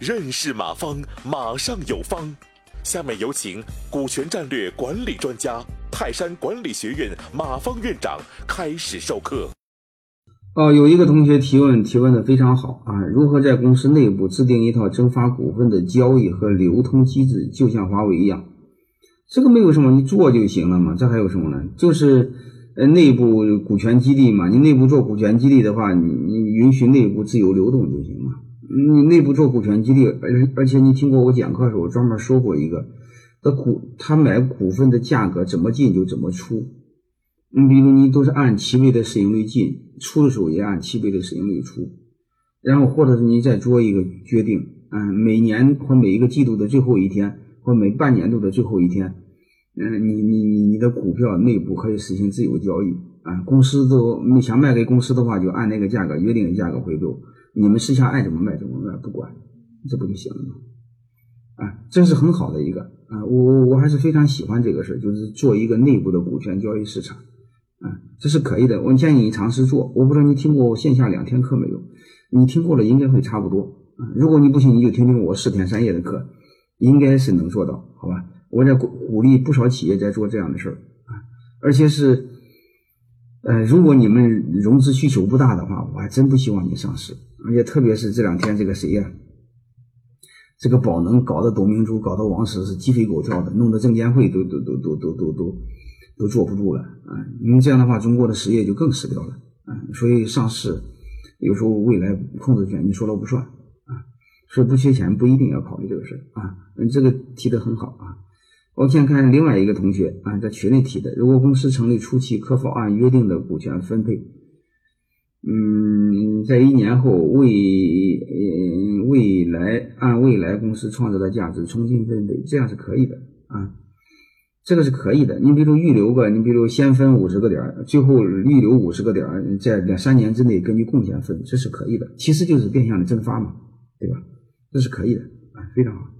认识马方，马上有方。下面有请股权战略管理专家、泰山管理学院马方院长开始授课。哦，有一个同学提问，提问的非常好啊！如何在公司内部制定一套增发股份的交易和流通机制，就像华为一样？这个没有什么，你做就行了嘛。这还有什么呢？就是呃，内部股权激励嘛。你内部做股权激励的话，你你允许内部自由流动就行了。你内部做股权激励，而而且你听过我讲课的时候，我专门说过一个，的股他买股份的价格怎么进就怎么出。你比如你都是按七倍的市盈率进，出的时候也按七倍的市盈率出，然后或者是你再做一个决定，嗯，每年或每一个季度的最后一天，或每半年度的最后一天，嗯，你你你你的股票内部可以实行自由交易啊。公司都你想卖给公司的话，就按那个价格约定的价格回购。你们私下爱怎么卖怎么卖，不管，这不就行了吗？啊，这是很好的一个啊，我我我还是非常喜欢这个事儿就是做一个内部的股权交易市场啊，这是可以的。我建议你尝试做。我不知道你听过线下两天课没有？你听过了，应该会差不多啊。如果你不信，你就听听我四天三夜的课，应该是能做到，好吧？我在鼓鼓励不少企业在做这样的事儿啊，而且是，呃，如果你们融资需求不大的话，我还真不希望你上市。而且特别是这两天，这个谁呀？这个宝能搞的董明珠，搞得王石是鸡飞狗跳的，弄得证监会都都都都都都都都坐不住了啊！因为这样的话，中国的实业就更死掉了啊！所以上市有时候未来控制权你说了不算啊！所以不缺钱不一定要考虑这个事啊！这个提的很好啊！我先看另外一个同学啊，在群里提的，如果公司成立初期可否按约定的股权分配？嗯，在一年后未未来按未来公司创造的价值重新分配，这样是可以的啊，这个是可以的。你比如预留个，你比如先分五十个点，最后预留五十个点，在两三年之内根据贡献分，这是可以的。其实就是变相的增发嘛，对吧？这是可以的啊，非常好。